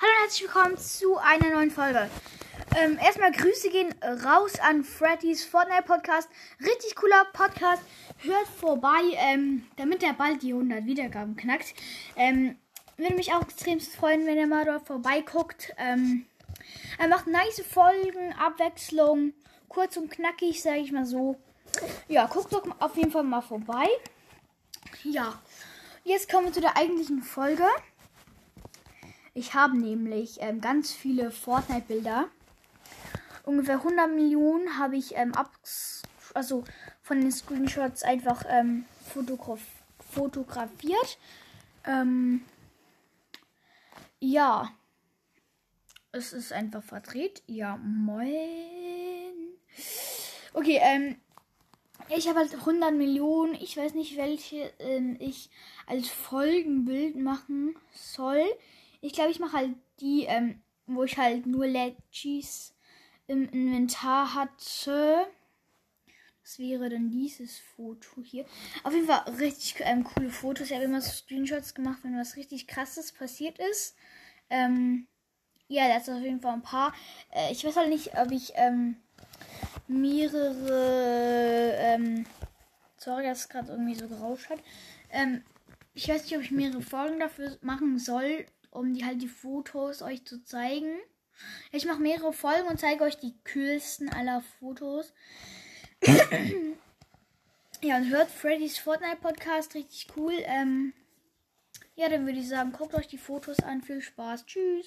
Hallo und herzlich willkommen zu einer neuen Folge. Ähm, erstmal Grüße gehen raus an Freddys Fortnite Podcast. Richtig cooler Podcast. Hört vorbei, ähm, damit er bald die 100 Wiedergaben knackt. Ähm, würde mich auch extrem freuen, wenn ihr mal dort vorbeiguckt. Ähm, er macht nice Folgen, Abwechslung, kurz und knackig, sage ich mal so. Ja, guckt doch auf jeden Fall mal vorbei. Ja, jetzt kommen wir zu der eigentlichen Folge. Ich habe nämlich ähm, ganz viele Fortnite-Bilder. Ungefähr 100 Millionen habe ich ähm, also von den Screenshots einfach ähm, fotograf fotografiert. Ähm, ja, es ist einfach verdreht. Ja, moin. Okay, ähm, ich habe halt 100 Millionen. Ich weiß nicht, welche ähm, ich als Folgenbild machen soll. Ich glaube, ich mache halt die, ähm, wo ich halt nur Legis im Inventar hatte. Das wäre dann dieses Foto hier. Auf jeden Fall richtig ähm, coole Fotos. Ich habe immer so Screenshots gemacht, wenn was richtig krasses passiert ist. Ähm, ja, das ist auf jeden Fall ein paar. Äh, ich weiß halt nicht, ob ich ähm, mehrere. Ähm, sorry, dass es gerade irgendwie so gerauscht hat. Ähm, ich weiß nicht, ob ich mehrere Folgen dafür machen soll, um die halt die Fotos euch zu zeigen. Ich mache mehrere Folgen und zeige euch die coolsten aller Fotos. ja, und hört Freddy's Fortnite Podcast, richtig cool. Ähm, ja, dann würde ich sagen, guckt euch die Fotos an. Viel Spaß. Tschüss.